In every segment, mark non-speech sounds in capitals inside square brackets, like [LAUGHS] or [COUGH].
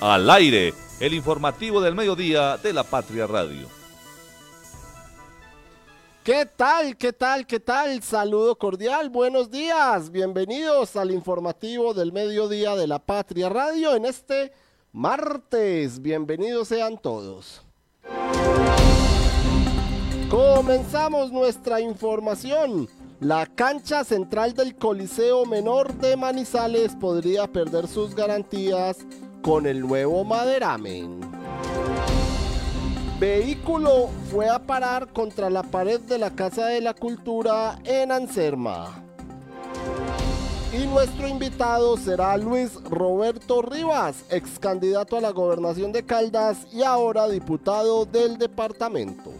Al aire, el informativo del mediodía de la Patria Radio. ¿Qué tal? ¿Qué tal? ¿Qué tal? Saludo cordial, buenos días. Bienvenidos al informativo del mediodía de la Patria Radio en este martes. Bienvenidos sean todos. Comenzamos nuestra información. La cancha central del Coliseo Menor de Manizales podría perder sus garantías con el nuevo maderamen. Vehículo fue a parar contra la pared de la Casa de la Cultura en Anserma. Y nuestro invitado será Luis Roberto Rivas, ex candidato a la gobernación de Caldas y ahora diputado del departamento.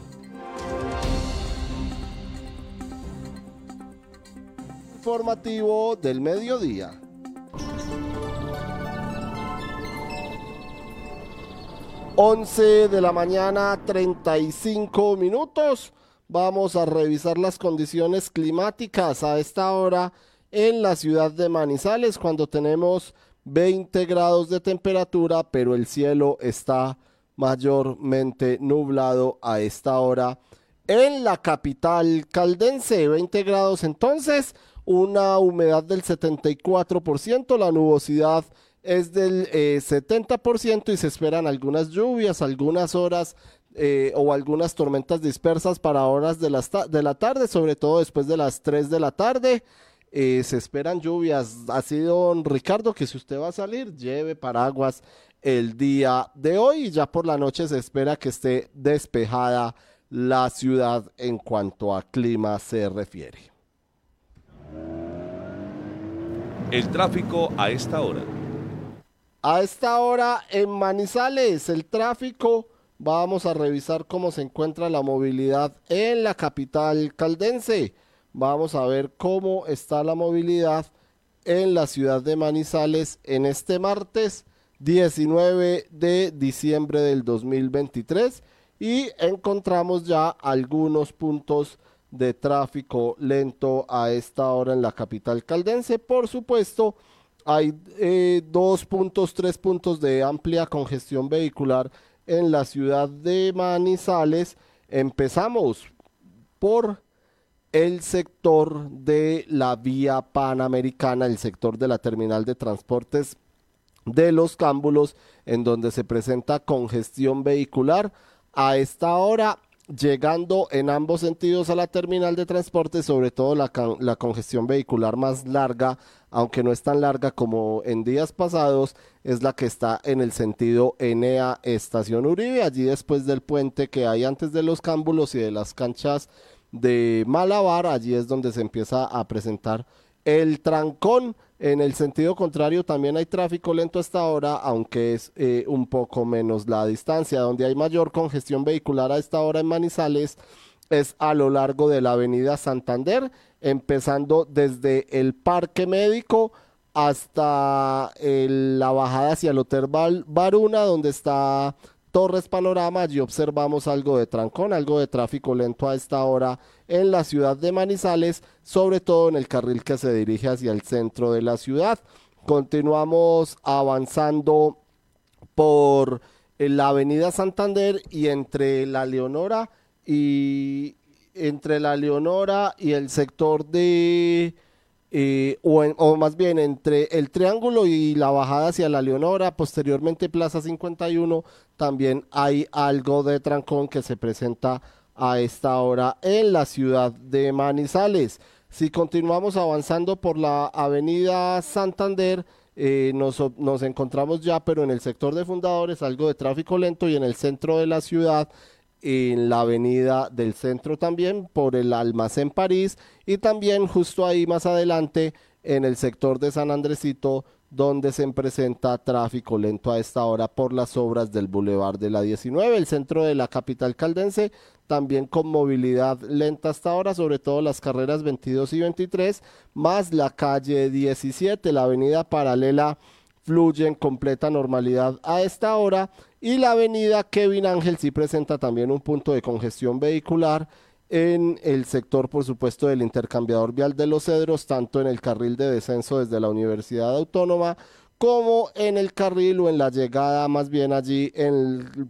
Informativo del mediodía. 11 de la mañana, 35 minutos. Vamos a revisar las condiciones climáticas a esta hora en la ciudad de Manizales cuando tenemos 20 grados de temperatura, pero el cielo está mayormente nublado a esta hora. En la capital caldense, 20 grados entonces, una humedad del 74%, la nubosidad es del 70% eh, y se esperan algunas lluvias, algunas horas eh, o algunas tormentas dispersas para horas de, de la tarde, sobre todo después de las 3 de la tarde. Eh, se esperan lluvias. Así, don Ricardo, que si usted va a salir, lleve paraguas el día de hoy y ya por la noche se espera que esté despejada la ciudad en cuanto a clima se refiere. El tráfico a esta hora. A esta hora en Manizales, el tráfico, vamos a revisar cómo se encuentra la movilidad en la capital caldense. Vamos a ver cómo está la movilidad en la ciudad de Manizales en este martes 19 de diciembre del 2023 y encontramos ya algunos puntos de tráfico lento a esta hora en la capital caldense. Por supuesto, hay eh, dos puntos, tres puntos de amplia congestión vehicular en la ciudad de Manizales. Empezamos por el sector de la vía panamericana, el sector de la terminal de transportes de los cámbulos, en donde se presenta congestión vehicular. A esta hora llegando en ambos sentidos a la terminal de transporte, sobre todo la, la, congestión vehicular más larga, aunque no es tan larga como en días pasados, es la que está en el sentido Enea Estación Uribe, allí después del puente que hay antes de los cámbulos y de las canchas de Malabar, allí es donde se empieza a presentar el trancón. En el sentido contrario también hay tráfico lento hasta ahora, aunque es eh, un poco menos la distancia. Donde hay mayor congestión vehicular a esta hora en Manizales es a lo largo de la avenida Santander, empezando desde el Parque Médico hasta la bajada hacia el Hotel Baruna, donde está Torres Panorama, allí observamos algo de trancón, algo de tráfico lento a esta hora en la ciudad de Manizales, sobre todo en el carril que se dirige hacia el centro de la ciudad. Continuamos avanzando por eh, la avenida Santander y entre la Leonora y entre la Leonora y el sector de eh, o, más bien entre el triángulo y la bajada hacia la Leonora, posteriormente Plaza 51, también hay algo de trancón que se presenta a esta hora en la ciudad de Manizales. Si continuamos avanzando por la avenida Santander, eh, nos, nos encontramos ya, pero en el sector de fundadores, algo de tráfico lento y en el centro de la ciudad en la avenida del centro también por el almacén París y también justo ahí más adelante en el sector de San Andresito donde se presenta tráfico lento a esta hora por las obras del Boulevard de la 19, el centro de la capital caldense, también con movilidad lenta hasta ahora, sobre todo las carreras 22 y 23, más la calle 17, la avenida paralela fluye en completa normalidad a esta hora y la avenida Kevin Ángel sí presenta también un punto de congestión vehicular en el sector, por supuesto, del intercambiador vial de los Cedros, tanto en el carril de descenso desde la Universidad Autónoma como en el carril o en la llegada más bien allí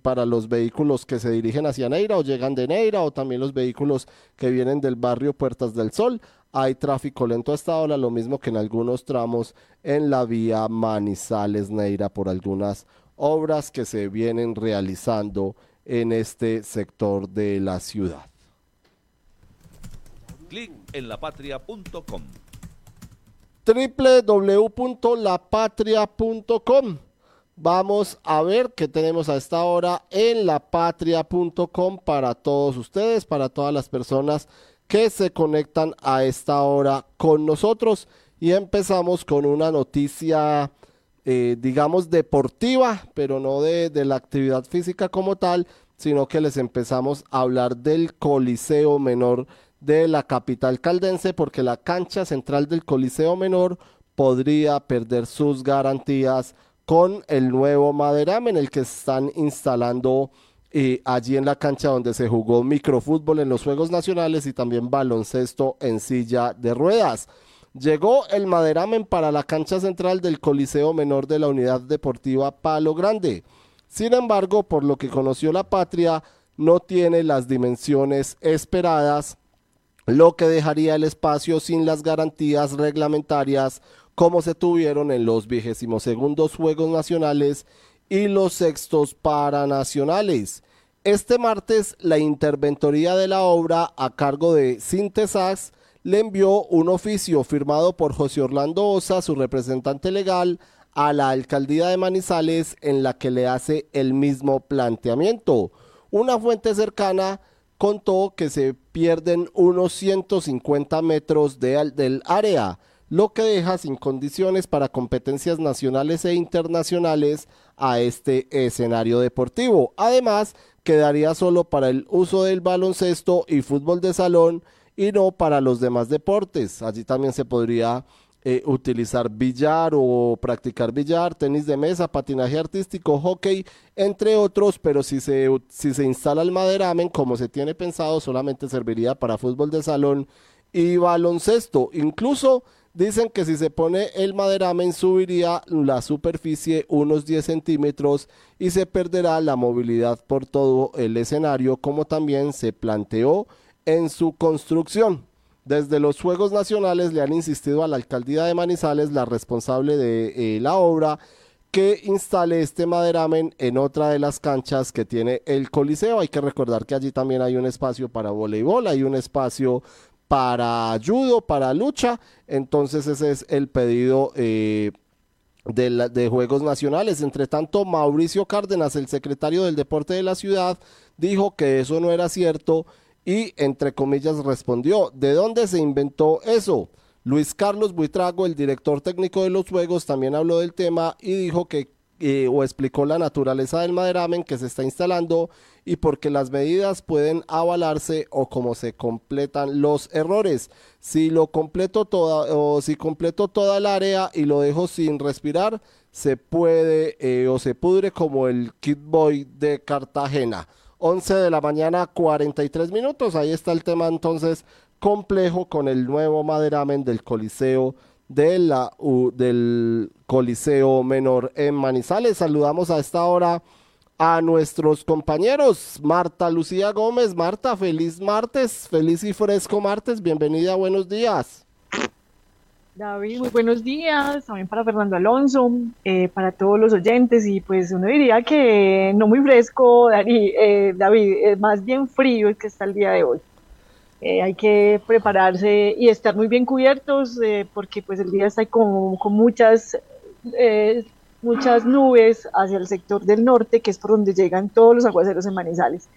para los vehículos que se dirigen hacia Neira o llegan de Neira o también los vehículos que vienen del barrio Puertas del Sol. Hay tráfico lento a esta hora, lo mismo que en algunos tramos en la vía Manizales Neira por algunas obras que se vienen realizando en este sector de la ciudad. Clic en lapatria.com www.lapatria.com. Vamos a ver qué tenemos a esta hora en lapatria.com para todos ustedes, para todas las personas que se conectan a esta hora con nosotros. Y empezamos con una noticia, eh, digamos, deportiva, pero no de, de la actividad física como tal, sino que les empezamos a hablar del Coliseo Menor de la capital caldense porque la cancha central del Coliseo Menor podría perder sus garantías con el nuevo maderame en el que están instalando eh, allí en la cancha donde se jugó microfútbol en los Juegos Nacionales y también baloncesto en silla de ruedas. Llegó el maderamen para la cancha central del Coliseo Menor de la Unidad Deportiva Palo Grande. Sin embargo, por lo que conoció la patria, no tiene las dimensiones esperadas lo que dejaría el espacio sin las garantías reglamentarias como se tuvieron en los vigésimos segundos Juegos Nacionales y los sextos Paranacionales. Este martes, la interventoría de la obra a cargo de Sintesax le envió un oficio firmado por José Orlando Osa, su representante legal, a la alcaldía de Manizales en la que le hace el mismo planteamiento. Una fuente cercana contó que se pierden unos 150 metros de, del área, lo que deja sin condiciones para competencias nacionales e internacionales a este escenario deportivo. Además, quedaría solo para el uso del baloncesto y fútbol de salón y no para los demás deportes. Allí también se podría eh, utilizar billar o practicar billar, tenis de mesa, patinaje artístico, hockey, entre otros, pero si se, si se instala el maderamen como se tiene pensado, solamente serviría para fútbol de salón y baloncesto. Incluso dicen que si se pone el maderamen subiría la superficie unos 10 centímetros y se perderá la movilidad por todo el escenario, como también se planteó en su construcción. Desde los Juegos Nacionales le han insistido a la alcaldía de Manizales, la responsable de eh, la obra, que instale este maderamen en otra de las canchas que tiene el Coliseo. Hay que recordar que allí también hay un espacio para voleibol, hay un espacio para judo, para lucha. Entonces ese es el pedido eh, de, de, Juegos Nacionales. Entre tanto, Mauricio Cárdenas, el secretario del Deporte de la ciudad, dijo que eso no era cierto y entre comillas respondió, ¿de dónde se inventó eso? Luis Carlos Buitrago, el director técnico de los Juegos, también habló del tema y dijo que eh, o explicó la naturaleza del maderamen que se está instalando y porque las medidas pueden avalarse o como se completan los errores. Si lo completo toda o si completo toda el área y lo dejo sin respirar, se puede eh, o se pudre como el Kid Boy de Cartagena. 11 de la mañana, 43 minutos. Ahí está el tema entonces complejo con el nuevo maderamen del Coliseo de la, del Coliseo Menor en Manizales. Saludamos a esta hora a nuestros compañeros. Marta Lucía Gómez. Marta, feliz martes, feliz y fresco martes. Bienvenida, buenos días. David, muy buenos días, también para Fernando Alonso, eh, para todos los oyentes y pues uno diría que no muy fresco, eh, David, más bien frío el que está el día de hoy. Eh, hay que prepararse y estar muy bien cubiertos porque pues el día está con, muchas, muchas nubes hacia el sector del norte, que es por donde llegan todos los aguaceros en Manizales.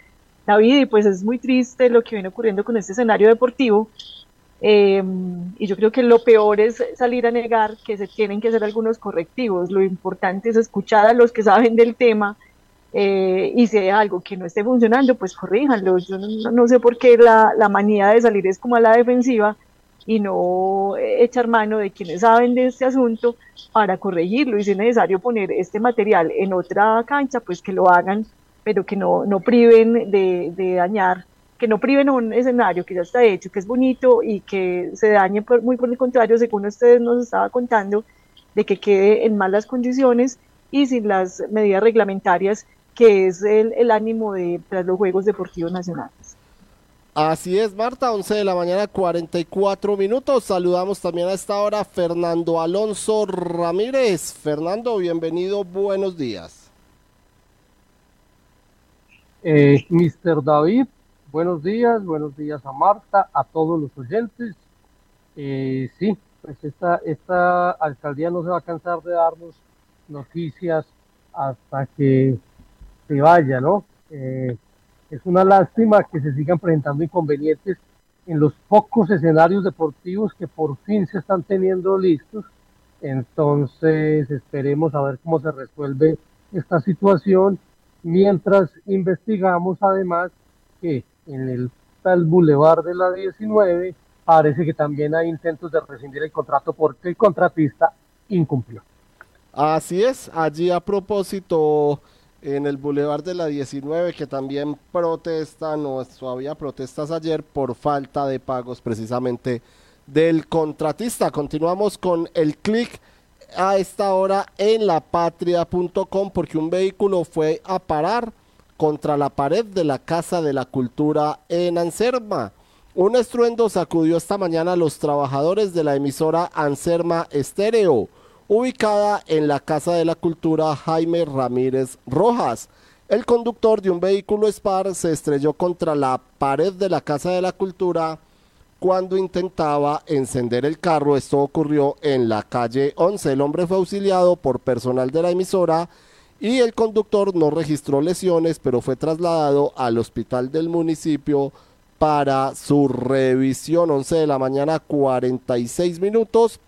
David, pues es muy triste lo que viene ocurriendo con este escenario deportivo, Em, y yo creo que lo peor es salir a negar que se tienen que hacer algunos correctivos. Lo importante es escuchar a los que saben del tema eh, y si hay algo que no esté funcionando, pues corríjanlo. Yo no, sé por qué la, la, manía de salir es como a la defensiva y no echar mano de quienes saben de este asunto para corregirlo. Y si es necesario poner este material en otra cancha, pues que lo hagan, pero que no, no priven de, de dañar que no priven un escenario que ya está hecho, que es bonito y que se dañe muy por el contrario, según ustedes nos estaba contando, de que quede en malas condiciones y sin las medidas reglamentarias que es el, ánimo de los Juegos Deportivos Nacionales. Así es, Marta, 11 de la mañana, 44 minutos. Saludamos también a esta hora Fernando Alonso Ramírez. Fernando, bienvenido, buenos días. Eh, Mr. David, buenos días, buenos días a Marta, a todos los oyentes. Eh, sí, pues esta, alcaldía no se va a cansar de darnos noticias hasta que se vaya, ¿no? Eh, es una lástima que se sigan presentando inconvenientes en los pocos escenarios deportivos que por fin se están teniendo listos. Entonces esperemos a ver cómo se resuelve esta situación mientras investigamos además que en el tal Boulevard de la 19 parece que también hay intentos de rescindir el contrato porque el contratista incumplió. Así es, allí a propósito en el Boulevard de la 19 que también protestan o había protestas ayer por falta de pagos precisamente del contratista. Continuamos con el clic a esta hora en lapatria.com porque un vehículo fue a parar contra la pared de la Casa de la Cultura en Anserma. Un estruendo sacudió esta mañana a los trabajadores de la emisora Anserma Estéreo, ubicada en la Casa de la Cultura Jaime Ramírez Rojas. El conductor de un vehículo Spar se estrelló contra la pared de la Casa de la Cultura cuando intentaba encender el carro. Esto ocurrió en la calle 11. El hombre fue auxiliado por personal de la emisora y el conductor no registró lesiones, pero fue trasladado al hospital del municipio para su revisión. 11 de la mañana, 46 minutos.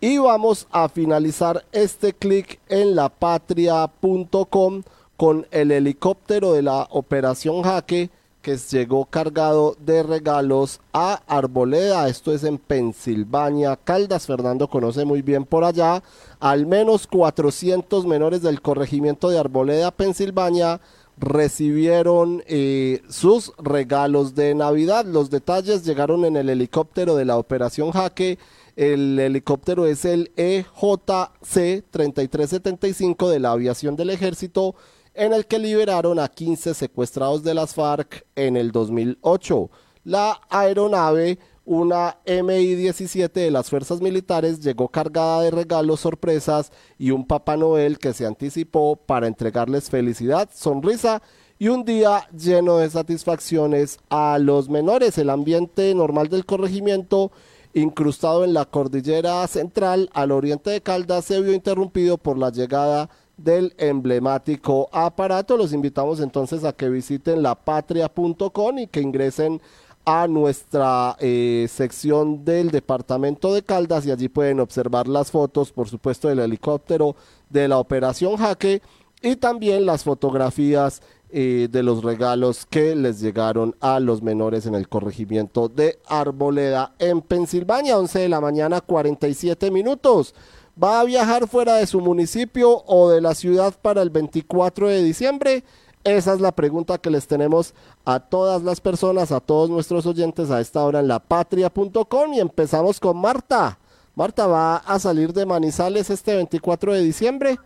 Y vamos a finalizar este clic en lapatria.com con el helicóptero de la operación Jaque que llegó cargado de regalos a Arboleda, esto es en Pensilvania, Caldas, Fernando conoce muy bien por allá, al menos 400 menores del corregimiento de Arboleda, Pensilvania, recibieron eh, sus regalos de Navidad. Los detalles llegaron en el helicóptero de la Operación Jaque. El helicóptero es el EJC 3375 de la aviación del ejército en el que liberaron a 15 secuestrados de las FARC en el 2008. La aeronave, una MI-17 de las fuerzas militares, llegó cargada de regalos sorpresas y un Papá Noel que se anticipó para entregarles felicidad, sonrisa y un día lleno de satisfacciones a los menores. El ambiente normal del corregimiento incrustado en la cordillera central al oriente de Caldas se vio interrumpido por la llegada del emblemático aparato. Los invitamos entonces a que visiten lapatria.com y que ingresen a nuestra eh, sección del departamento de Caldas y allí pueden observar las fotos, por supuesto, del helicóptero de la operación Jaque y también las fotografías eh, de los regalos que les llegaron a los menores en el corregimiento de Arboleda en Pensilvania, 11 de la mañana, 47 minutos. ¿Va a viajar fuera de su municipio o de la ciudad para el 24 de diciembre? Esa es la pregunta que les tenemos a todas las personas, a todos nuestros oyentes a esta hora en lapatria.com y empezamos con Marta. Marta, ¿va a salir de Manizales este 24 de diciembre?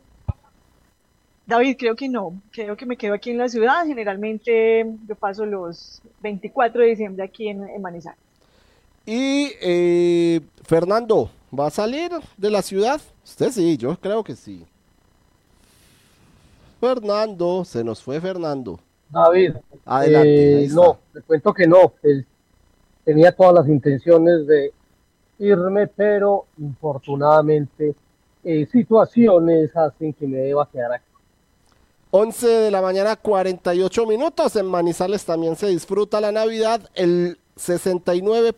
David, creo que no, creo que me quedo aquí en la ciudad. Generalmente yo paso los 24 de diciembre aquí en, Manizales. Y eh, Fernando, ¿Va a salir de la ciudad? Usted sí, yo creo que sí. Fernando, se nos fue Fernando. David, Adelante, eh, no, te cuento que no. Él tenía todas las intenciones de irme, pero infortunadamente eh, situaciones hacen que me deba quedar aquí. 11 de la mañana, 48 minutos. En Manizales también se disfruta la Navidad. El 69.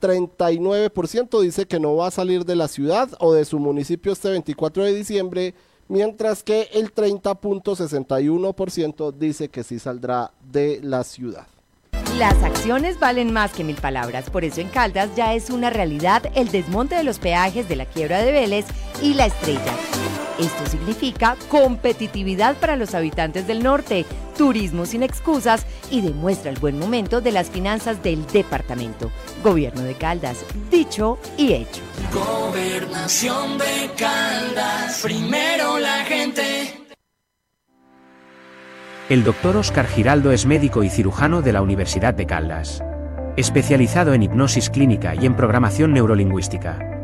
39% dice que no va a salir de la ciudad o de su municipio este 24 de diciembre, mientras que el 30.61% dice que sí saldrá de la ciudad. Las acciones valen más que mil palabras, por eso en Caldas ya es una realidad el desmonte de los peajes de la quiebra de Vélez y la estrella. Esto significa competitividad para los habitantes del norte, turismo sin excusas y demuestra el buen momento de las finanzas del departamento. Gobierno de Caldas, dicho y hecho. Gobernación de Caldas, primero la gente. El doctor Oscar Giraldo es médico y cirujano de la Universidad de Caldas. Especializado en hipnosis clínica y en programación neurolingüística.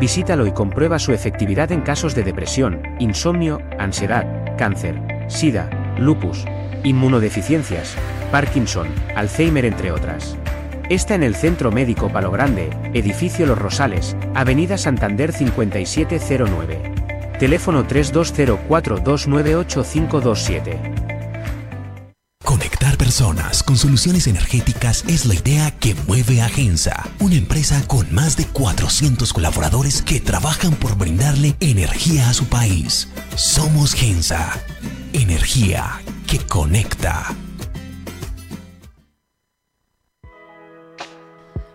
Visítalo y comprueba su efectividad en casos de depresión, insomnio, ansiedad, cáncer, sida, lupus, inmunodeficiencias, Parkinson, Alzheimer entre otras. Está en el Centro Médico Palo Grande, Edificio Los Rosales, Avenida Santander 5709. Teléfono 3204298527. Conectar personas con soluciones energéticas es la idea que mueve a Gensa, una empresa con más de 400 colaboradores que trabajan por brindarle energía a su país. Somos Gensa, energía que conecta.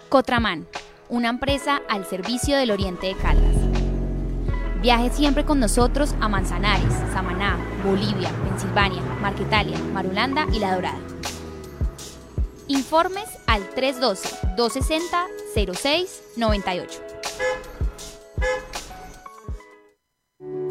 Cotraman, una empresa al servicio del Oriente de Caldas. Viaje siempre con nosotros a Manzanares, Samaná, Bolivia, Pensilvania, Marquetalia, Marulanda y La Dorada. Informes al 312-260-0698.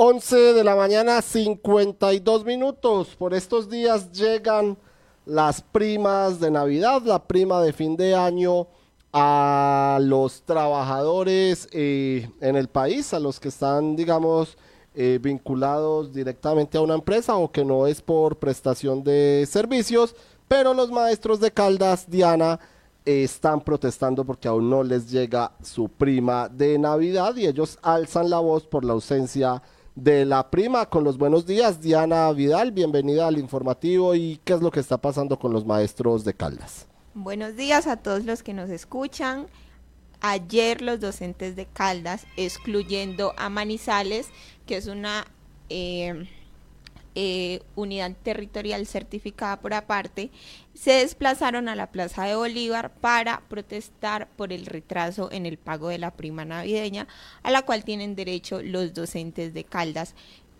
11 de la mañana, 52 minutos. Por estos días llegan las primas de Navidad, la prima de fin de año a los trabajadores eh, en el país, a los que están, digamos, eh, vinculados directamente a una empresa o que no es por prestación de servicios, pero los maestros de Caldas, Diana, están protestando porque aún no les llega su prima de Navidad y ellos alzan la voz por la ausencia la prima con los buenos días. Diana Vidal, bienvenida al informativo y qué es lo que está pasando con los maestros de Caldas. Buenos días a todos los que nos escuchan. Ayer los docentes de Caldas, excluyendo a Manizales, que es una eh, eh, unidad territorial certificada por aparte, se desplazaron a la Plaza de Bolívar para protestar por el retraso en el pago de la prima navideña, a la cual tienen derecho los docentes de Caldas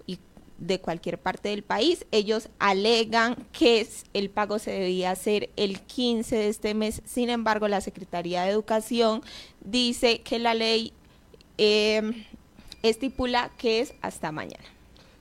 y de cualquier parte del país. Ellos alegan que el pago se debía hacer el 15 de este mes, sin embargo la Secretaría de Educación dice que la ley eh, estipula que es hasta mañana.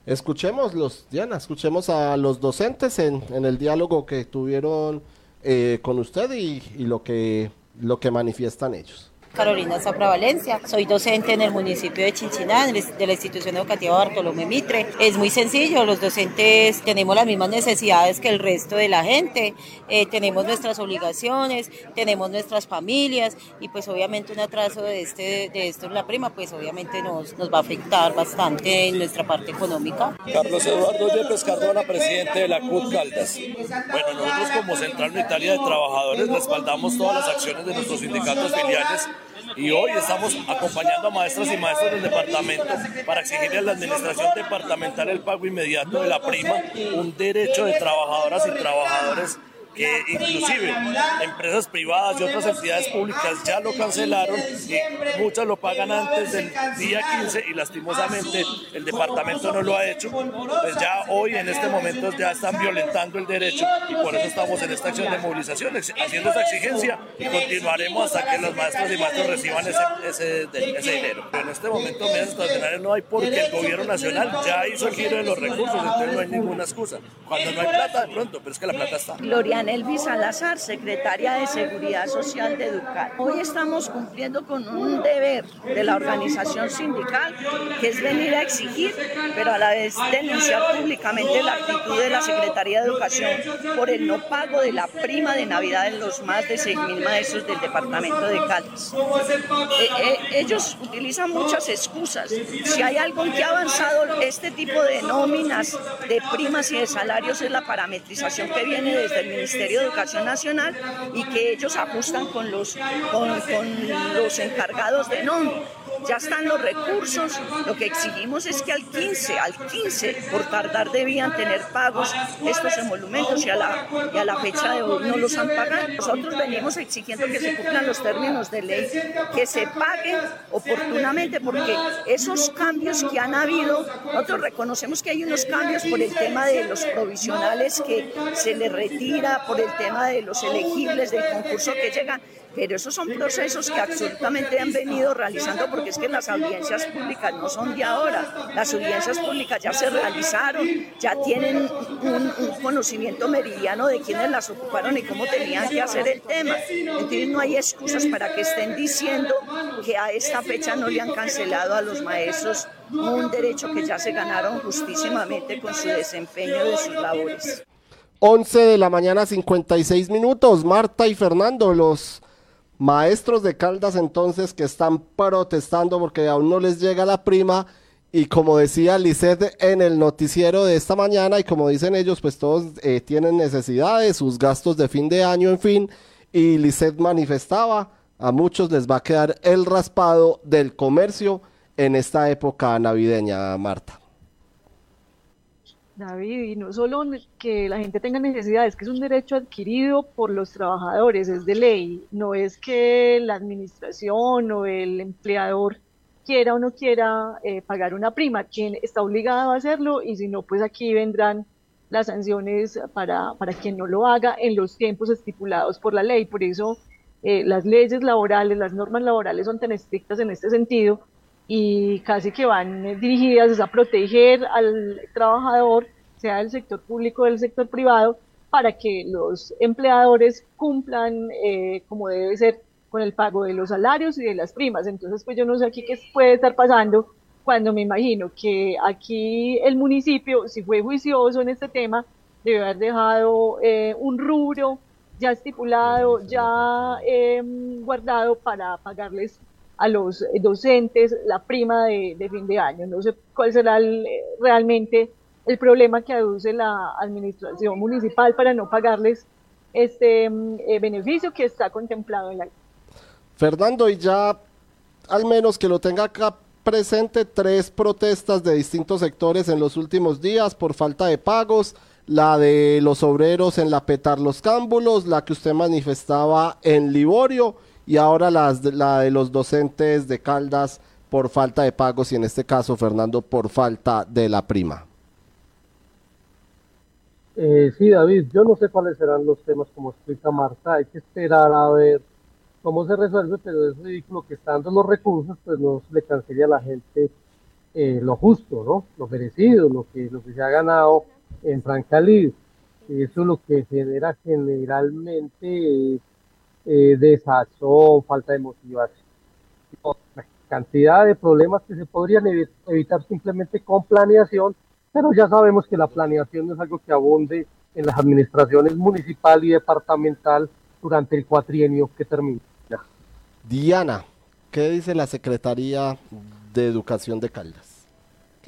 Escuchemos los, Diana, escuchemos a los docentes en, el diálogo que tuvieron eh, con usted y, y, lo que lo que manifiestan ellos. Carolina Zapra Valencia. Soy docente en el municipio de Chinchiná, de la institución educativa Bartolomé Mitre. Es muy sencillo, los docentes tenemos las mismas necesidades que el resto de la gente, eh, tenemos nuestras obligaciones, tenemos nuestras familias y pues obviamente un atraso de, este, de esto en la prima pues obviamente nos, nos va a afectar bastante en nuestra parte económica. Carlos Eduardo Yepes Cardona, presidente de la CUT Caldas. Bueno, nosotros como Central Unitaria de Trabajadores respaldamos todas las acciones de nuestros sindicatos filiales y hoy estamos acompañando a maestras y maestros del departamento para exigirle a la administración departamental el pago inmediato de la prima, un derecho de trabajadoras y trabajadores que inclusive empresas privadas y otras entidades públicas ya lo cancelaron y muchas lo pagan antes del día 15 y lastimosamente el departamento no lo ha hecho. Pues ya hoy en este momento ya están violentando el derecho y por eso estamos en esta acción de movilización, haciendo esa exigencia y continuaremos hasta que los maestros y maestros reciban ese, ese, dinero. Pero en este momento medidas extraordinarias no hay porque el gobierno nacional ya hizo el giro de los recursos, entonces no hay ninguna excusa. Cuando no hay plata, de pronto, pero es que la plata está. Elvis Salazar, secretaria de Seguridad Social de Educar. Hoy estamos cumpliendo con un deber de la organización sindical, que es venir a exigir, pero a la vez denunciar públicamente la actitud de la Secretaría de Educación por el no pago de la prima de Navidad en los más de 6.000 maestros del departamento de Caldas. Eh, eh, ellos utilizan muchas excusas. Si hay algo que ha avanzado este tipo de nóminas, de primas y de salarios es la parametrización que viene desde el Ministerio Ministerio de Educación Nacional y que ellos ajustan con los, con, los encargados de nómina. Ya están los recursos, lo que exigimos es que al 15, al 15 por tardar debían tener pagos estos emolumentos y a la, y a la fecha de hoy no los han pagado. Nosotros venimos exigiendo que se cumplan los términos de ley, que se paguen oportunamente porque esos cambios que han habido, nosotros reconocemos que hay unos cambios por el tema de los provisionales que se les retira, por el tema de los elegibles del concurso que llegan, pero esos son procesos que absolutamente han venido realizando porque es que las audiencias públicas no son de ahora, las audiencias públicas ya se realizaron, ya tienen un, conocimiento meridiano de quiénes las ocuparon y cómo tenían que hacer el tema. Entonces no hay excusas para que estén diciendo que a esta fecha no le han cancelado a los maestros un derecho que ya se ganaron justísimamente con su desempeño de sus labores. 11 de la mañana 56 minutos. Marta y Fernando, los maestros de Caldas entonces que están protestando porque aún no les llega la prima. Y como decía Lisset en el noticiero de esta mañana, y como dicen ellos, pues todos eh, tienen necesidades, sus gastos de fin de año, en fin. Y Lisset manifestaba, a muchos les va a quedar el raspado del comercio en esta época navideña, Marta. David, y no solo que la gente tenga necesidades, que es un derecho adquirido por los trabajadores, es de ley, no es que la administración o el empleador quiera o no quiera eh, pagar una prima, quien está obligado a hacerlo y si no, pues aquí vendrán las sanciones para, para quien no lo haga en los tiempos estipulados por la ley. Por eso eh, las leyes laborales, las normas laborales son tan estrictas en este sentido, y casi que van eh, dirigidas a proteger al trabajador, sea del sector público o del sector privado, para que los empleadores cumplan eh, como debe ser con el pago de los salarios y de las primas. Entonces, pues yo no sé aquí qué puede estar pasando cuando me imagino que aquí el municipio, si fue juicioso en este tema, debe haber dejado eh, un rubro ya estipulado, ya em, guardado para pagarles a los docentes la prima de, fin de año. No sé cuál será realmente el problema que aduce la administración municipal para no pagarles este mm, eh, beneficio que está contemplado en la. Fernando, y ya al menos que lo tenga acá presente, tres protestas de distintos sectores en los últimos días por falta de pagos, la de los obreros en la Petar Los Cámbulos, la que usted manifestaba en Liborio y ahora las, la de los docentes de Caldas por falta de pagos y en este caso, Fernando, por falta de la prima. Eh, sí, David, yo no sé cuáles serán los temas como explica Marta, hay que esperar a ver cómo se resuelve, pero es ridículo que estando los recursos, pues no se le cancele a la gente eh, lo justo, ¿no? Lo merecido, lo que, lo que se ha ganado en Franca Eso es lo que genera generalmente eh, desazón, falta de motivación. cantidad de problemas que se podrían evitar simplemente con planeación, pero ya sabemos que la planeación es algo que abunde en las administraciones municipal y departamental durante el cuatrienio que termina. Diana, ¿qué dice la Secretaría de Educación de Caldas?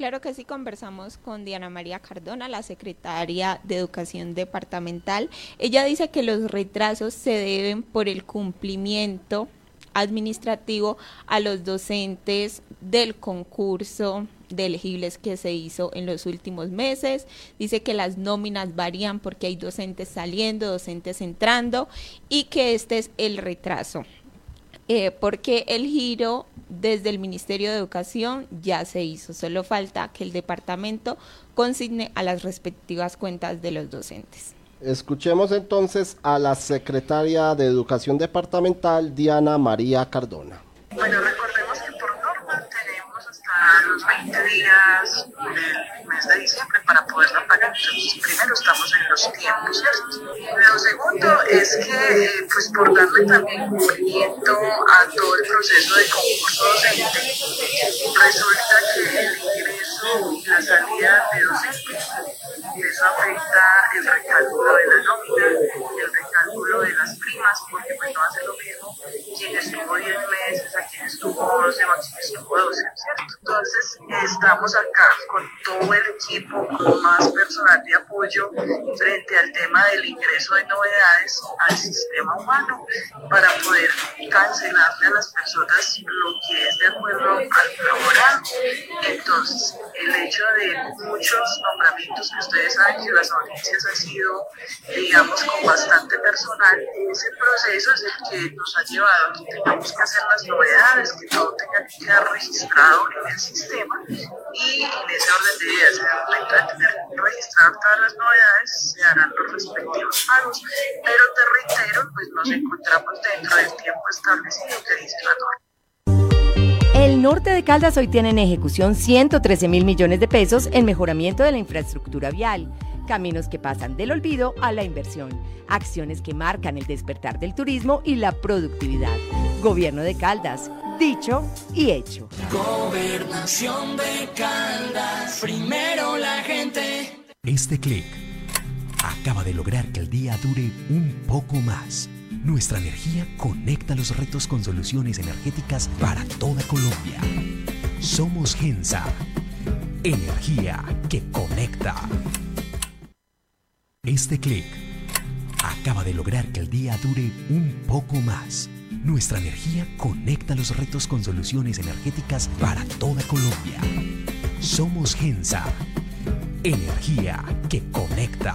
Claro que sí, conversamos con Diana María Cardona, la secretaria de Educación Departamental. Ella dice que los retrasos se deben por el cumplimiento administrativo a los docentes del concurso de elegibles que se hizo en los últimos meses. Dice que las nóminas varían porque hay docentes saliendo, docentes entrando y que este es el retraso. Eh, porque el giro desde el Ministerio de Educación ya se hizo, solo falta que el departamento consigne a las respectivas cuentas de los docentes. Escuchemos entonces a la secretaria de Educación Departamental, Diana María Cardona. Bueno, recordemos los 20 días del mes de diciembre para poderla pagar. Entonces, primero estamos en los tiempos, ¿cierto? Lo segundo es que, eh, pues por darle también cumplimiento a todo el proceso de concurso docente, resulta que el ingreso y la salida de docentes eso afecta el recálculo de la nómina, el recálculo de las primas, porque pues no hace lo mismo quien estuvo 10 meses, a quien estuvo 11 o a quien estuvo 12, ¿cierto? Entonces acá con todo el equipo, con más personal de apoyo frente al tema del ingreso de novedades al sistema humano para poder cancelarle a las personas lo que es de acuerdo al laboral. Entonces, el hecho de muchos que ustedes saben que las audiencias han sido, digamos, con bastante personal, ese proceso es el que nos ha llevado a que tengamos que hacer las novedades, que todo tenga que quedar registrado en el sistema y en ese orden de ideas, en el momento de tener registradas todas las novedades, se harán los respectivos pagos, pero te reitero, pues nos encontramos dentro del tiempo establecido que dice la norma. El norte de Caldas hoy tiene en ejecución 113 mil millones de pesos en mejoramiento de la infraestructura vial, caminos que pasan del olvido a la inversión, acciones que marcan el despertar del turismo y la productividad. Gobierno de Caldas, dicho y hecho. Gobernación de Caldas, primero la gente. Este clic acaba de lograr que el día dure un poco más. Nuestra energía conecta los retos con soluciones energéticas para toda Colombia. Somos Gensa. Energía que conecta. Este clic acaba de lograr que el día dure un poco más. Nuestra energía conecta los retos con soluciones energéticas para toda Colombia. Somos Gensa. Energía que conecta.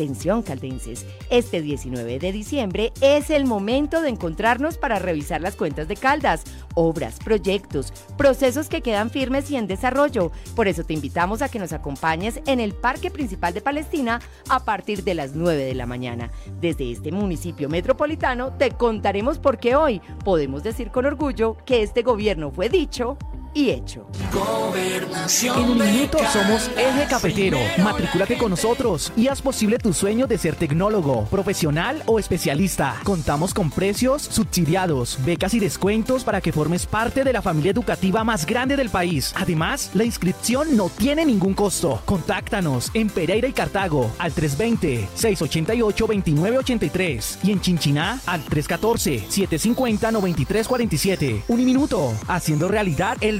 Atención caldenses, este 19 de diciembre es el momento de encontrarnos para revisar las cuentas de Caldas, obras, proyectos, procesos que quedan firmes y en desarrollo. Por eso te invitamos a que nos acompañes en el Parque Principal de Palestina a partir de las 9 de la mañana. Desde este municipio metropolitano te contaremos por qué hoy podemos decir con orgullo que este gobierno fue dicho y hecho. Gobernación En un de minuto somos Eje Cafetero. Matricúlate con nosotros y haz posible tu sueño de ser tecnólogo, profesional o especialista. Contamos con precios subsidiados, becas y descuentos para que formes parte de la familia educativa más grande del país. Además, la inscripción no tiene ningún costo. Contáctanos en Pereira y Cartago al 320-688-2983 y en Chinchiná al 314-750-9347. Uniminuto, haciendo realidad el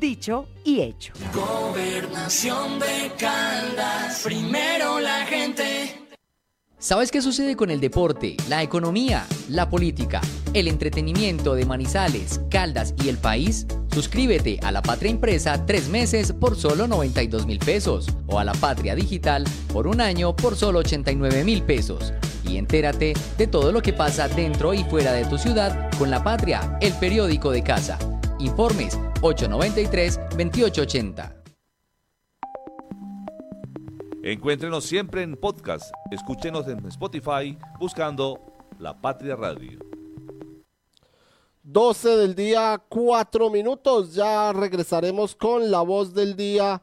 dicho y hecho. Gobernación de Caldas, primero la gente. ¿Sabes qué sucede con el deporte, la economía, la política, el entretenimiento de Manizales, Caldas y el país? Suscríbete a La Patria Impresa tres meses por solo 92 mil pesos o a La Patria Digital por un año por solo 89 mil pesos. Y entérate de todo lo que pasa dentro y fuera de tu ciudad con La Patria, el periódico de casa. Informes 893-2880. Encuéntrenos siempre en podcast. Escúchenos en Spotify buscando La Patria Radio. 12 del día, 4 minutos. Ya regresaremos con la voz del día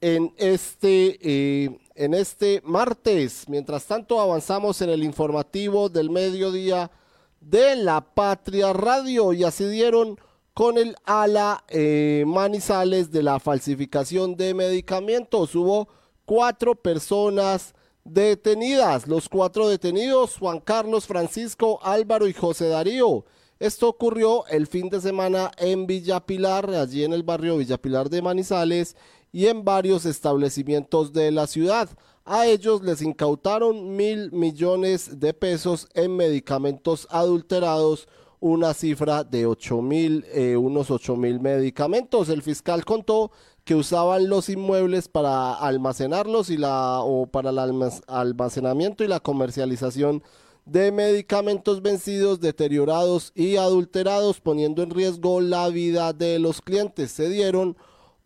en este, eh, en este martes. Mientras tanto, avanzamos en el informativo del mediodía de La Patria Radio y así dieron con el ala eh, Manizales de la falsificación de medicamentos. Hubo cuatro personas detenidas. Los cuatro detenidos, Juan Carlos, Francisco, Álvaro y José Darío. Esto ocurrió el fin de semana en Villa Pilar, allí en el barrio Villa Pilar de Manizales y en varios establecimientos de la ciudad. A ellos les incautaron mil millones de pesos en medicamentos adulterados, una cifra de ocho mil, eh, unos ocho mil medicamentos. El fiscal contó que usaban los inmuebles para almacenarlos y la o para el almacenamiento y la comercialización de medicamentos vencidos, deteriorados y adulterados, poniendo en riesgo la vida de los clientes. Se dieron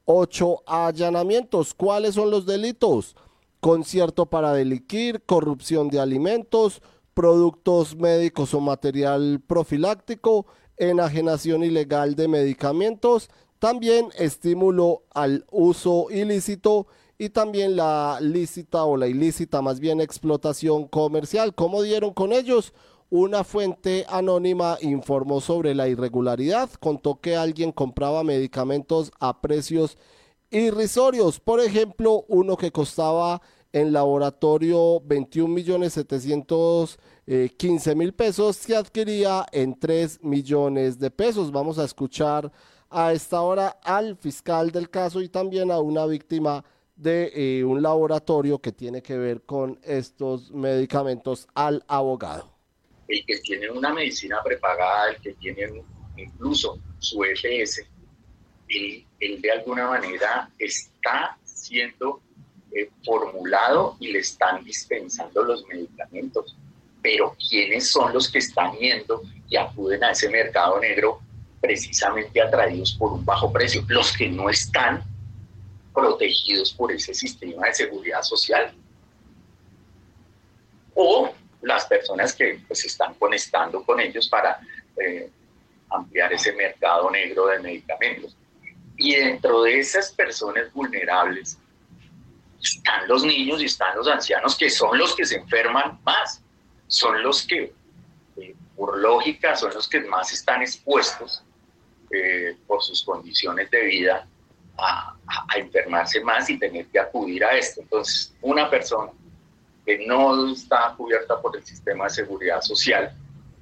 ocho allanamientos. ¿Cuáles son los delitos? Concierto para delinquir, corrupción de alimentos, productos médicos o material profiláctico, enajenación ilegal de medicamentos, también estímulo al uso ilícito y también la lícita o la ilícita más bien explotación comercial. ¿Cómo dieron con ellos? Una fuente anónima informó sobre la irregularidad, contó que alguien compraba medicamentos a precios irrisorios, por ejemplo, uno que costaba en laboratorio 21 millones 715 mil pesos se adquiría en 3 millones de pesos. Vamos a escuchar a esta hora al fiscal del caso y también a una víctima de eh, un laboratorio que tiene que ver con estos medicamentos al abogado. El que tiene una medicina prepagada, el que tiene incluso su EPS, él, de alguna manera está siendo eh, formulado y le están dispensando los medicamentos. Pero ¿quiénes son los que están yendo y acuden a ese mercado negro precisamente atraídos por un bajo precio, los que no están protegidos por ese sistema de seguridad social. O las personas que pues, están conectando con ellos para eh, ampliar ese mercado negro de medicamentos. Y dentro de esas personas vulnerables están los niños y están los ancianos, que son los que se enferman más, son los que, eh, por lógica, son los que más están expuestos eh, por sus condiciones de vida a, enfermarse más y tener que acudir a esto. Entonces, una persona que no está cubierta por el sistema de seguridad social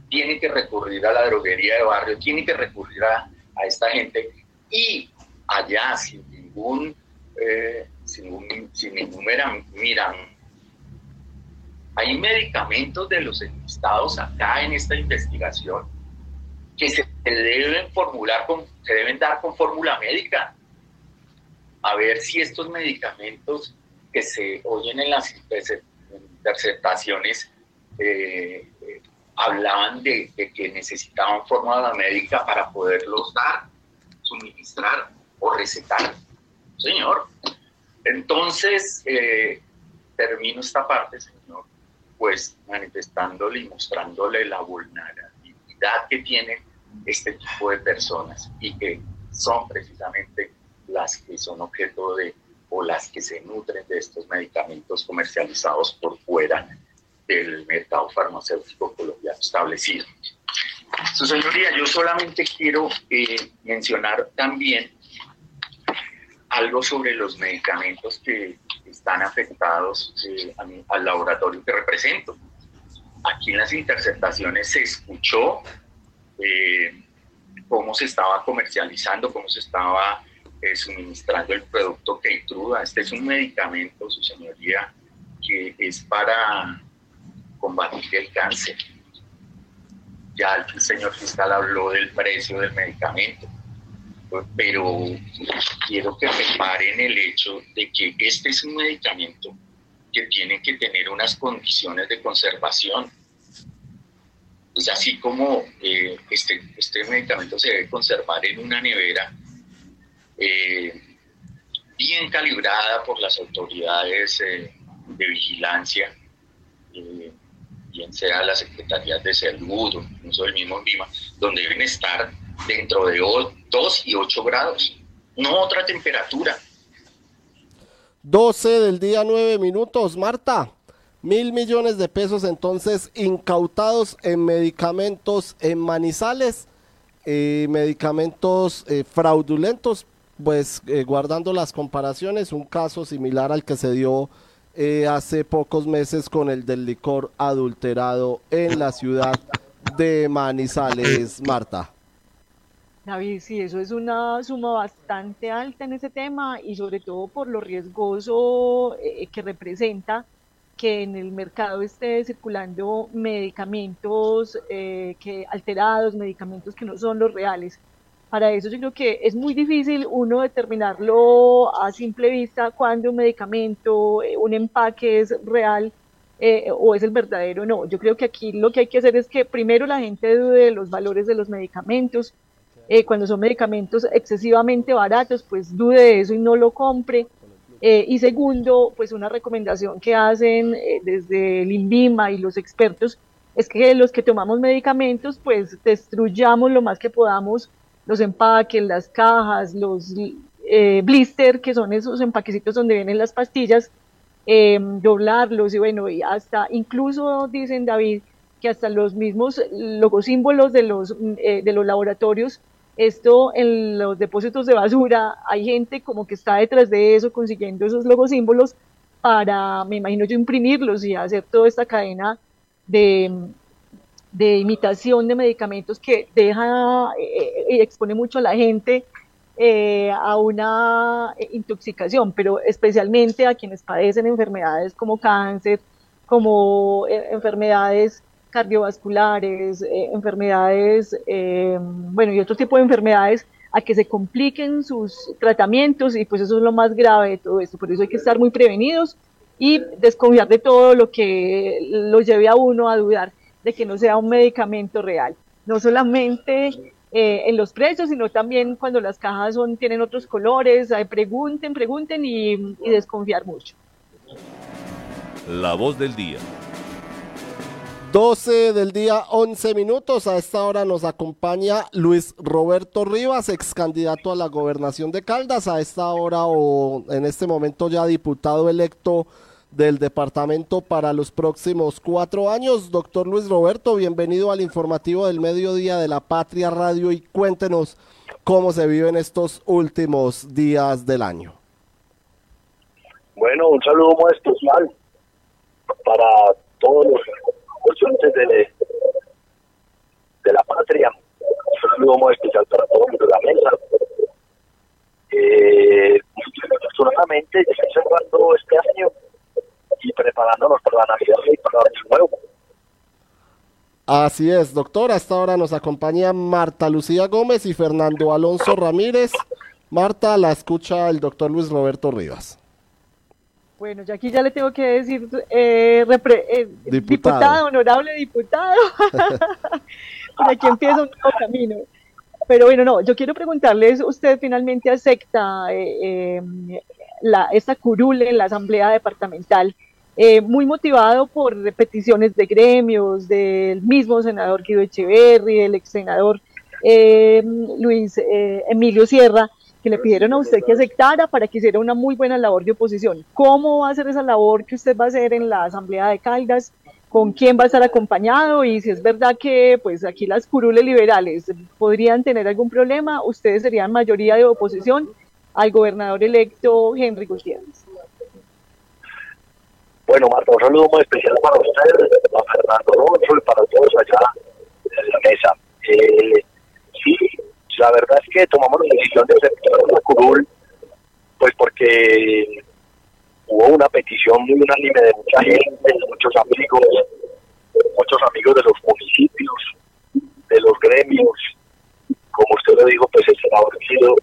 tiene que recurrir a la droguería de barrio, tiene que recurrir a, esta gente y allá sin ningún, eh, sin, sin ninguna mira, hay medicamentos de los enlistados acá en esta investigación que se deben formular, con, se deben dar con fórmula médica. A ver si estos medicamentos que se oyen en las interceptaciones eh, eh, hablaban de, que necesitaban fórmula médica para poderlos dar, suministrar o recetar. Señor. Entonces, eh, termino esta parte, señor, pues manifestándole y mostrándole la vulnerabilidad que tiene este tipo de personas y que son precisamente las que son objeto de o las que se nutren de estos medicamentos comercializados por fuera del mercado farmacéutico colombiano establecido. Su señoría, yo solamente quiero eh, mencionar también algo sobre los medicamentos que están afectados eh, al laboratorio que represento. Aquí en las interceptaciones se escuchó eh, cómo se estaba comercializando, cómo se estaba eh, suministrando el producto Keytruda. Este es un medicamento, su señoría, que es para combatir el cáncer. Ya el señor fiscal habló del precio del medicamento, pero quiero que reparen el hecho de que este es un medicamento que tiene que tener unas condiciones de conservación. Es así como eh, este, este medicamento se debe conservar en una nevera eh, bien calibrada por las autoridades eh, de vigilancia, bien sea las secretarías de salud o incluso el mismo VIMA, donde deben estar dentro de 2 y 8 grados, no otra temperatura. 12 del día 9 minutos, Marta. Mil millones de pesos entonces incautados en medicamentos en Manizales, eh, medicamentos eh, fraudulentos, pues eh, guardando las comparaciones, un caso similar al que se dio hace pocos meses con el del licor adulterado en la ciudad de Manizales, Marta. David, sí, eso es una suma bastante alta en ese tema y sobre todo por lo riesgoso que representa que en el mercado esté circulando medicamentos eh, que alterados, medicamentos que no son los reales. Para eso yo creo que es muy difícil uno determinarlo a simple vista cuando un medicamento, eh, un empaque es real eh, o es el verdadero no. Yo creo que aquí lo que hay que hacer es que primero la gente dude de los valores de los medicamentos. Cuando son medicamentos excesivamente baratos, pues dude de eso y no lo compre. Eh, y segundo, pues una recomendación que hacen eh, desde el INVIMA y los expertos es que los que tomamos medicamentos, pues destruyamos lo más que podamos los empaques, las cajas, los eh, blister, que son esos empaquecitos donde vienen las pastillas, em, doblarlos y bueno, y hasta, incluso dicen David, que hasta los mismos logosímbolos de los, de los laboratorios esto en los depósitos de basura, hay gente como que está detrás de eso consiguiendo esos logos símbolos para, me imagino yo, imprimirlos y hacer toda esta cadena de, de imitación de medicamentos que deja eh, y expone mucho a la gente eh, a una intoxicación, pero especialmente a quienes padecen enfermedades como cáncer, como eh, enfermedades cardiovasculares, eh, enfermedades, eh, bueno, y otro tipo de enfermedades, a que se compliquen sus tratamientos y pues eso es lo más grave de todo esto. Por eso hay que estar muy prevenidos y desconfiar de todo lo que lo lleve a uno a dudar de que no sea un medicamento real. No solamente eh, en los precios, sino también cuando las cajas son, tienen otros colores. pregunten, pregunten y, y desconfiar mucho. La voz del día. 12 del día, 11 minutos. A esta hora nos acompaña Luis Roberto Rivas, ex candidato a la gobernación de Caldas. A esta hora o en este momento ya diputado electo del departamento para los próximos cuatro años. Doctor Luis Roberto, bienvenido al informativo del mediodía de la Patria Radio y cuéntenos cómo se viven estos últimos días del año. Bueno, un saludo muy especial para todos los de, la patria. Un saludo muy especial para todos los de la mesa. Eh, afortunadamente, estoy cerrando este año y preparándonos para la Navidad y para el nuevo. Así es, doctor. Hasta ahora nos acompaña Marta Lucía Gómez y Fernando Alonso Ramírez. Marta, la escucha el doctor Luis Roberto Rivas. Bueno, yo aquí ya le tengo que decir, eh, eh, diputado. honorable diputado. [LAUGHS] Por aquí empieza un nuevo camino. Pero bueno, no, yo quiero preguntarles, ¿usted finalmente acepta eh, la, esta curule en la Asamblea Departamental? muy motivado por repeticiones de gremios, del mismo senador Guido Echeverri, del ex senador Luis Emilio Sierra, que le pidieron a usted que aceptara para que hiciera una muy buena labor de oposición. ¿Cómo va a ser esa labor que usted va a hacer en la Asamblea de Caldas? ¿Con quién va a estar acompañado? Y si es verdad que pues aquí las curules liberales podrían tener algún problema, ustedes serían mayoría de oposición al gobernador electo Henry Gutiérrez. Bueno, Marta, un saludo muy especial para usted, para Fernando Alonso y para todos allá en la mesa. Eh, sí, la verdad es que tomamos la decisión de aceptar la curul, pues porque hubo una petición muy unánime de mucha gente, de muchos amigos, nuestros amigos de los municipios, de los gremios, como usted lo dijo, pues el senador Guido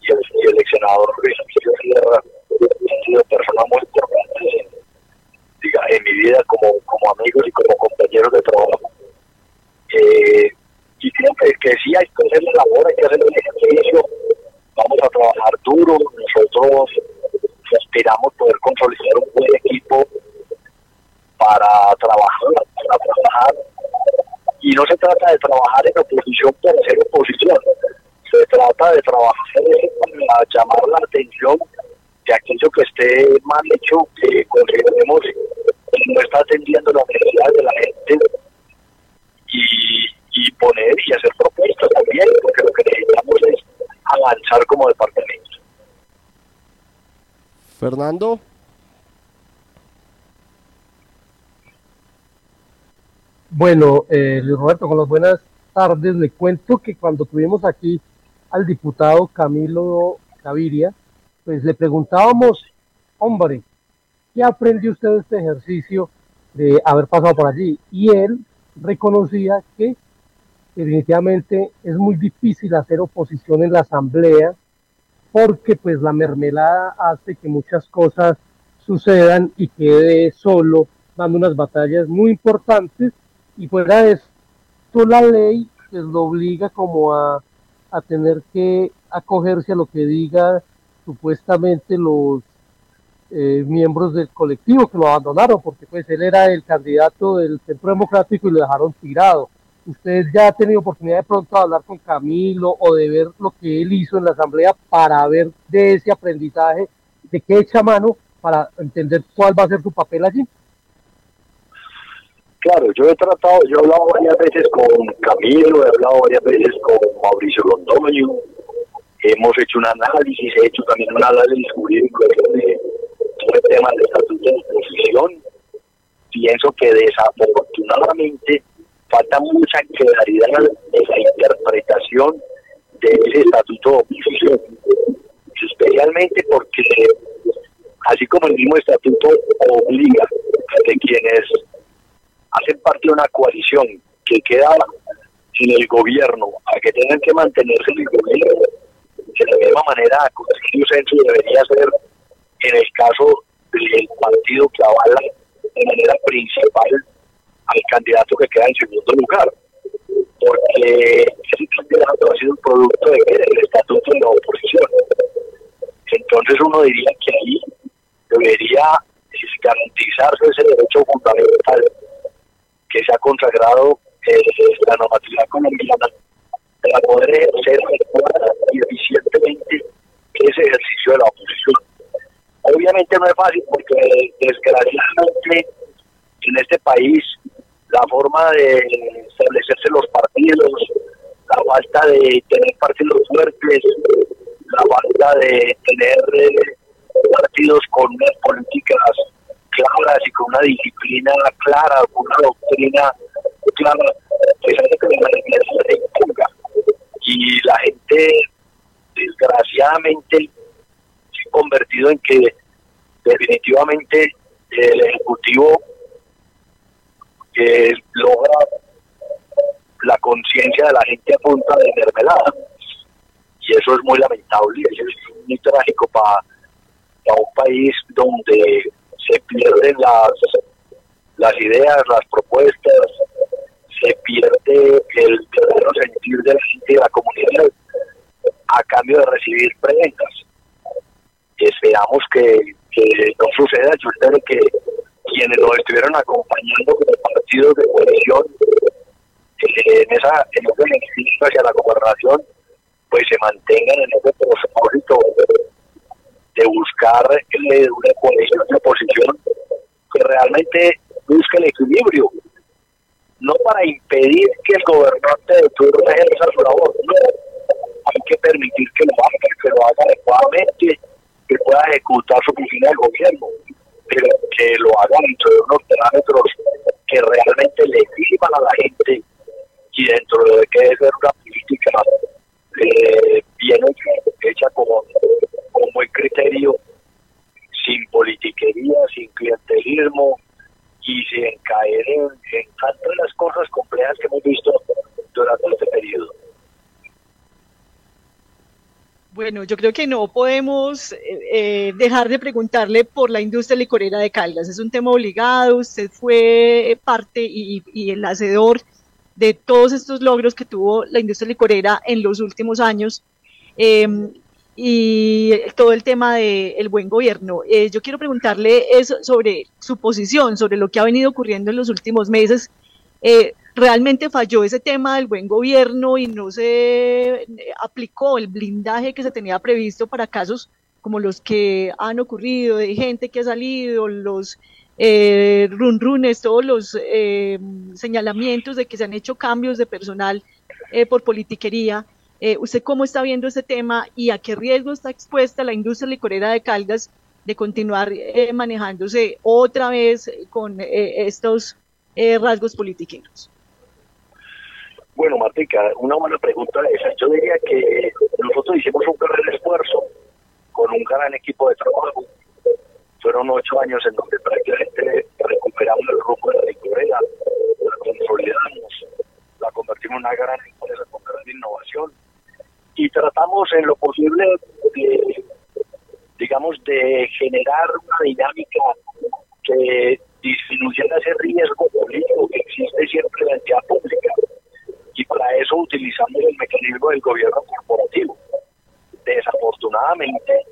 y el, y el ex senador Luis Emilio Sierra han sido personas muy importantes en, diga, en mi vida como, como amigos y como compañeros de trabajo. Eh, y creo que, que sí hay que hacer la labor, hay que hacer el ejercicio, vamos a trabajar duro, nosotros aspiramos poder consolidar un buen equipo para trabajar, para trabajar. Y no se trata de trabajar en oposición por hacer oposición, se trata de trabajar para llamar la atención de aquello que esté mal hecho, que consideremos que no está atendiendo las necesidades de la gente y, y poner y hacer propuestas también, porque lo que necesitamos es avanzar como departamento. Bueno, eh, Luis Roberto, con las buenas tardes, le cuento que cuando tuvimos aquí al diputado Camilo Gaviria, pues le preguntábamos, hombre, ¿qué aprendió usted de este ejercicio de haber pasado por allí? Y él reconocía que definitivamente es muy difícil hacer oposición en la asamblea porque pues la mermelada hace que muchas cosas sucedan y quede solo dando unas batallas muy importantes. Y fuera de esto la ley pues lo obliga como a, a tener que acogerse a lo que diga supuestamente los eh, miembros del colectivo que lo abandonaron porque pues él era el candidato del centro democrático y lo dejaron tirado usted ya ha tenido oportunidad de pronto de hablar con Camilo o de ver lo que él hizo en la asamblea para ver de ese aprendizaje, de qué echa mano para entender cuál va a ser su papel allí. Claro, yo he tratado, yo he hablado varias veces con Camilo, he hablado varias veces con Mauricio Londoño, hemos hecho un análisis, he hecho también un análisis jurídico de todo el tema del estatuto de oposición. Pienso que desafortunadamente falta mucha claridad en la interpretación de ese estatuto especialmente porque así como el mismo estatuto obliga a que quienes hacen parte de una coalición que queda en el gobierno, a que tengan que mantenerse en el gobierno, de la misma manera, Conselho Centro debería ser, en el caso del partido que avala de manera principal al candidato que queda en segundo lugar, porque ese candidato ha sido un producto de del estatuto de la oposición. Entonces uno diría que ahí debería garantizarse ese derecho fundamental que se ha consagrado en la normativa colombiana para poder ejercer y eficientemente ese ejercicio de la oposición. Obviamente no es fácil porque desgraciadamente en este país la forma de establecerse los partidos, la falta de tener partidos fuertes, la falta de tener eh, partidos con políticas claras y con una disciplina clara, con una doctrina clara, que hace que la se imponga. Y la gente, desgraciadamente, se ha convertido en que definitivamente el Ejecutivo que logra la conciencia de la gente a punta de mermelada. Y eso es muy lamentable y es muy trágico para un país donde se pierden las, las ideas, las propuestas, se pierde el verdadero sentir de la gente de la comunidad a cambio de recibir prendas. Esperamos que, que no suceda. Yo espero que quienes nos estuvieron acompañando como partidos de coalición eh, en esa en ese ejercicio hacia la gobernación pues se mantengan en ese propósito de buscar eh, una coalición de oposición que realmente busque el equilibrio. No para impedir que el gobernante de turno ejerza su labor no. Hay que permitir que lo haga que lo haga adecuadamente que pueda ejecutar su oficina de gobierno que, lo hagan dentro de unos parámetros que realmente le sirvan a la gente y dentro de que ser una política eh, bien hecha como con buen criterio, sin politiquería, sin clientelismo y sin caer en, en tantas las cosas complejas que hemos visto durante este periodo. Bueno, yo creo que no podemos eh, eh, dejar de preguntarle por la industria licorera de Caldas. Es un tema obligado, usted fue parte y, el hacedor de todos estos logros que tuvo la industria licorera en los últimos años. Em, y todo el tema del buen gobierno. Eh, yo quiero preguntarle eso sobre su posición, sobre lo que ha venido ocurriendo en los últimos meses. Eh, ¿Realmente falló ese tema del buen gobierno y no se eh, aplicó el blindaje que se tenía previsto para casos como los que han ocurrido, de gente que ha salido, los eh, run runes, todos los señalamientos de que se han hecho cambios de personal por politiquería? Eh, ¿Usted cómo está viendo ese tema y a qué riesgo está expuesta la industria licorera de Caldas de continuar eh, manejándose otra vez con eh, estos rasgos politiqueros? Bueno, Martica, una buena pregunta esa. Yo diría que nosotros hicimos un gran esfuerzo con un gran equipo de trabajo. Fueron ocho años en donde prácticamente recuperamos el rumbo de la licorera, la consolidamos, la convertimos en una gran empresa con gran innovación y tratamos en lo posible de, digamos, de generar una dinámica que disminuyera ese riesgo político que existe siempre en la entidad pública. Y para eso utilizamos el mecanismo del gobierno corporativo. Desafortunadamente,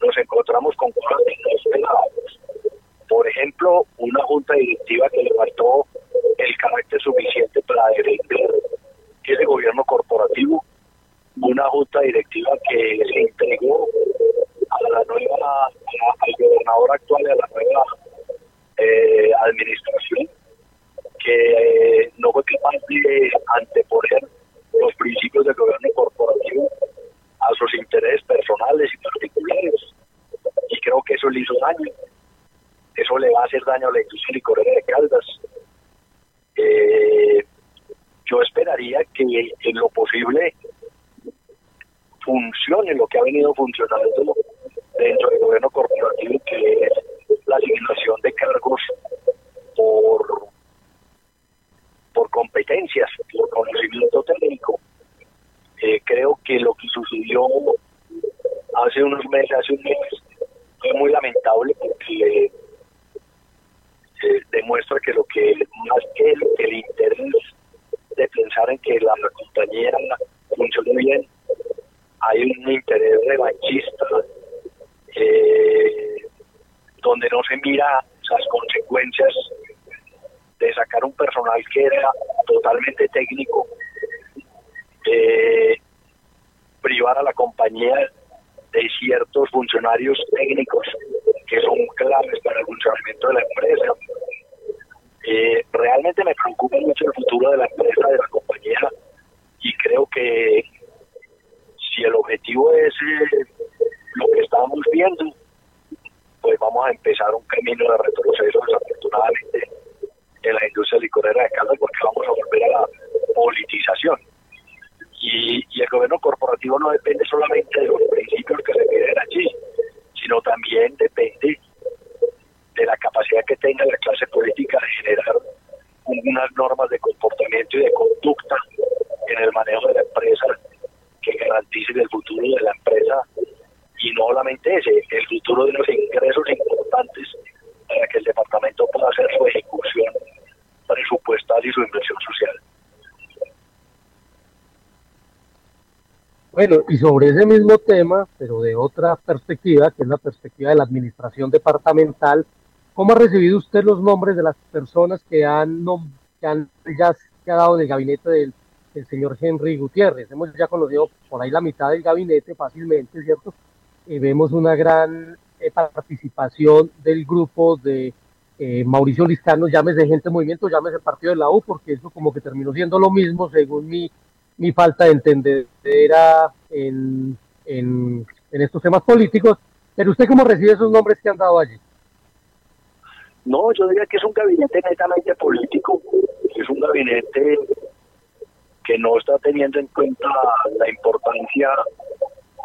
nos encontramos con cosas inesperadas. Por ejemplo, una junta directiva que le faltó el carácter suficiente para defender ese gobierno corporativo una junta directiva que se entregó a la nueva, al gobernador actual y a la nueva eh, administración, que no fue capaz anteponer los principios del gobierno corporativo a sus intereses personales y particulares. Y creo que eso le hizo daño. Eso le va a hacer daño a la industria licorera de Caldas. Eh, yo esperaría que en lo posible funcione lo que ha venido funcionando dentro del gobierno corporativo, que es la asignación de cargos por, por competencias, por conocimiento técnico. Eh, creo que lo que sucedió hace unos meses, hace un mes, fue muy lamentable porque eh, demuestra que lo que más que el, el interés de pensar en que la compañía funcione bien, hay un interés revanchista eh, donde no se mira las consecuencias de sacar un personal que era totalmente técnico, eh, privar a la compañía de ciertos funcionarios técnicos que son claves para el funcionamiento de la empresa. Eh, realmente me preocupa mucho el futuro de la empresa, de la compañía, y creo que si el objetivo es eh, lo que estábamos viendo, pues vamos a empezar un camino de retroceso desafortunadamente en la industria licorera de Caldas porque vamos a volver a la politización. Y, y, el gobierno corporativo no depende solamente de los principios que se piden allí, sino también depende de la capacidad que tenga la clase política de generar unas normas de comportamiento y de conducta en el manejo de la empresa que garanticen el futuro de la empresa y no solamente ese, el futuro de los ingresos importantes para que el departamento pueda hacer su ejecución presupuestal y su inversión social. Bueno, y sobre ese mismo tema, pero de otra perspectiva, que es la perspectiva de la administración departamental, ¿cómo ha recibido usted los nombres de las personas que han, que han ya quedado en el gabinete del el señor Henry Gutiérrez. Hemos ya conocido por ahí la mitad del gabinete fácilmente, ¿cierto? Y vemos una gran eh, participación del grupo de eh, Mauricio Listano, llámese Gente Movimiento, llámese Partido de la U, porque eso como que terminó siendo lo mismo según mi, falta de entender en, en, en estos temas políticos. Pero usted cómo recibe esos nombres que han dado allí? No, yo diría que es un gabinete netamente político, es un gabinete que no está teniendo en cuenta la importancia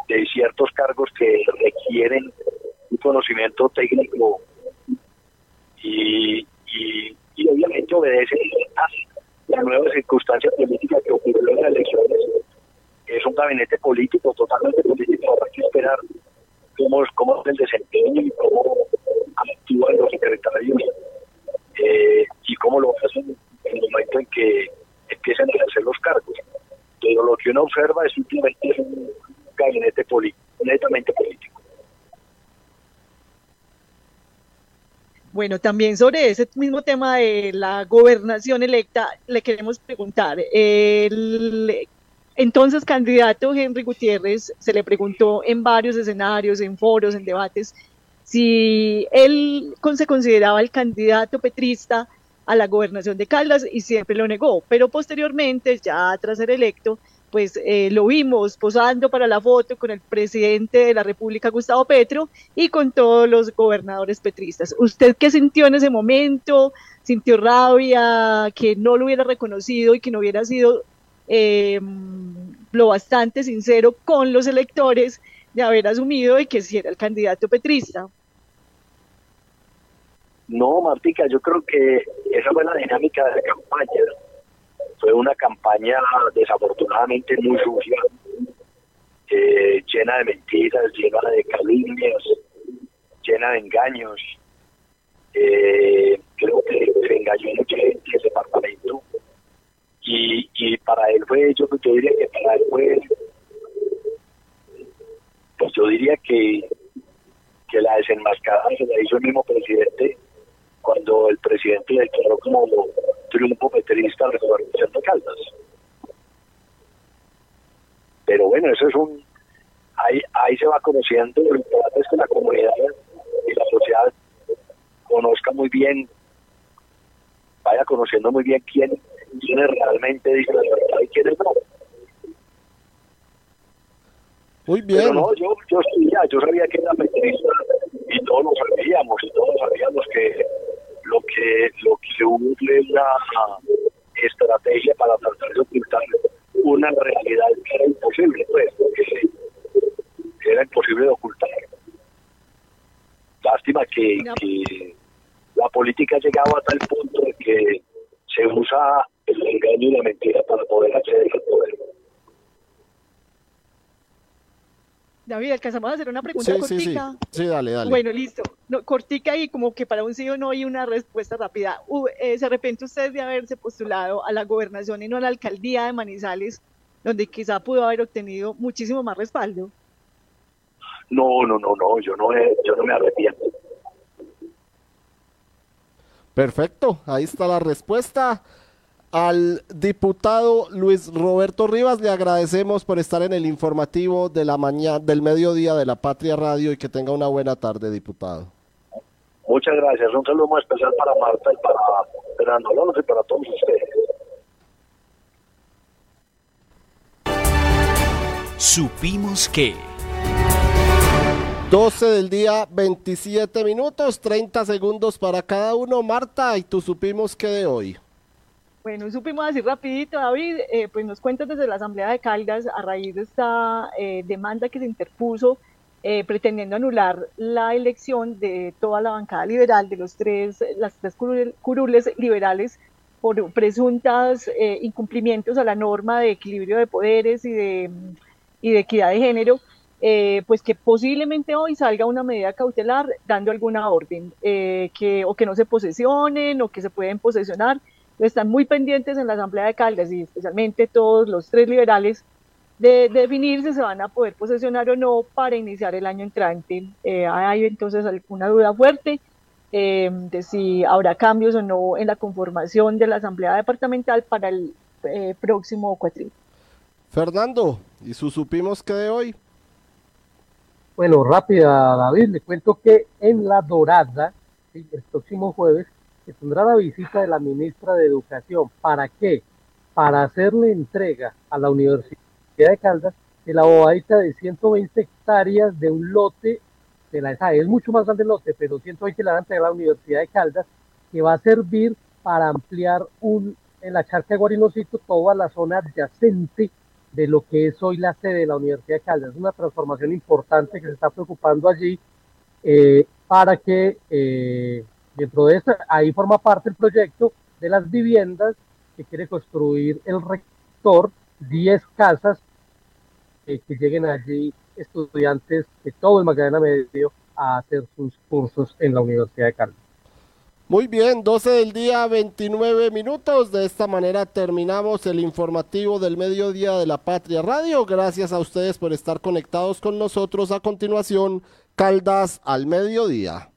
de ciertos cargos que requieren un conocimiento técnico y, y simplemente obedece a la nueva circunstancia política que ocurrió en las elecciones. Es un gabinete político, totalmente político, habrá que esperar cómo, cómo es el desempeño y cómo actúan los secretarios eh, y cómo lo hacen en el momento en que empiezan a ejercer los cargos. Pero lo que uno observa es simplemente un gabinete político, netamente político. Bueno, también sobre ese mismo tema de la gobernación electa, le queremos preguntar, el entonces candidato Henry Gutiérrez se le preguntó en varios escenarios, en foros, en debates, si él se consideraba el candidato petrista a la gobernación de Caldas y siempre lo negó, pero posteriormente, ya tras ser electo, pues eh, lo vimos posando para la foto con el presidente de la República, Gustavo Petro, y con todos los gobernadores petristas. ¿Usted qué sintió en ese momento? ¿Sintió rabia que no lo hubiera reconocido y que no hubiera sido eh, lo bastante sincero con los electores de haber asumido y que si era el candidato petrista? No, Martica, yo creo que esa fue la dinámica de la campaña fue una campaña desafortunadamente muy sucia, eh, llena de mentiras, llena de calumnias, llena de engaños. Eh, creo que se engañó mucha gente en ese departamento y, y para él fue, yo, yo diría que para él fue, pues yo diría que, que la desenmascarada se la hizo el mismo presidente cuando el presidente declaró como triunfo peterista gobernación de Caldas. Pero bueno, eso es un... Ahí, ahí se va conociendo, lo importante es que la comunidad y la sociedad conozca muy bien, vaya conociendo muy bien quién, realmente la verdad y quiénes no. Muy bien. Pero no, yo, yo sabía, yo sabía que era peterista y todos lo sabíamos, y todos sabíamos que lo que lo que hubo es una estrategia para tratar de ocultar una realidad que era imposible, pues, porque era imposible de ocultar. Lástima que, que la política ha llegado a tal punto de que se usa engaño y la mentira para poder acceder al poder. David, alcanzamos a hacer una pregunta Sí, cortica. sí, sí. Sí, dale, dale. Bueno, listo. No, cortica y como que para un sí o no hay una respuesta rápida. Eh, ¿Se arrepiente usted de haberse postulado a la gobernación y no a la alcaldía de Manizales, donde quizá pudo haber obtenido muchísimo más respaldo? No, no, no, no, yo no, he- yo no me arrepiento. Perfecto, ahí está la respuesta. Al diputado Luis Roberto Rivas le agradecemos por estar en el informativo de la mañana del mediodía de la Patria Radio y que tenga una buena tarde, diputado. Muchas gracias. Un saludo muy especial para Marta y para Fernando Alonso y para todos ustedes. Supimos que. 12 del día, 27 minutos, 30 segundos para cada uno. Marta, y tú supimos que de hoy. Bueno, supimos así rapidito, David, eh, pues nos cuentas desde la Asamblea de Caldas a raíz de esta eh, demanda que se interpuso eh, pretendiendo anular la elección de toda la bancada liberal, de los tres, las tres curul- curules liberales por presuntas eh, incumplimientos a la norma de equilibrio de poderes y de, y de equidad de género, pues que posiblemente hoy salga una medida cautelar dando alguna orden, que, o que no se posesionen o que se pueden posesionar. Están muy pendientes en la Asamblea de Caldas y especialmente todos los tres liberales de, de definir si se van a poder posesionar o no para iniciar el año entrante. Eh, hay entonces alguna duda fuerte eh, de si habrá cambios o no en la conformación de la Asamblea Departamental para el eh, próximo cuatrimestre. Fernando, y su supimos que de hoy. Bueno, rápida, David, le cuento que en La Dorada, el próximo jueves, se tendrá la visita de la ministra de Educación. ¿Para qué? Para hacerle entrega a la Universidad de Caldas de la bobadita de 120 hectáreas de un lote de la ESA. Es mucho más grande el lote, pero 120 le van a la Universidad de Caldas, que va a servir para ampliar un, en la charca de Guarinocito toda la zona adyacente de lo que es hoy la sede de la Universidad de Caldas. Es una transformación importante que se está preocupando allí eh, para que eh, dentro de esta, ahí forma parte el proyecto de las viviendas que quiere construir el rector, 10 casas eh, que lleguen allí estudiantes de todo el Magdalena Medio a hacer sus cursos en la Universidad de Caldas. Muy bien, 12 del día, 29 minutos. De esta manera terminamos el informativo del mediodía de la Patria Radio. Gracias a ustedes por estar conectados con nosotros. A continuación, Caldas al mediodía.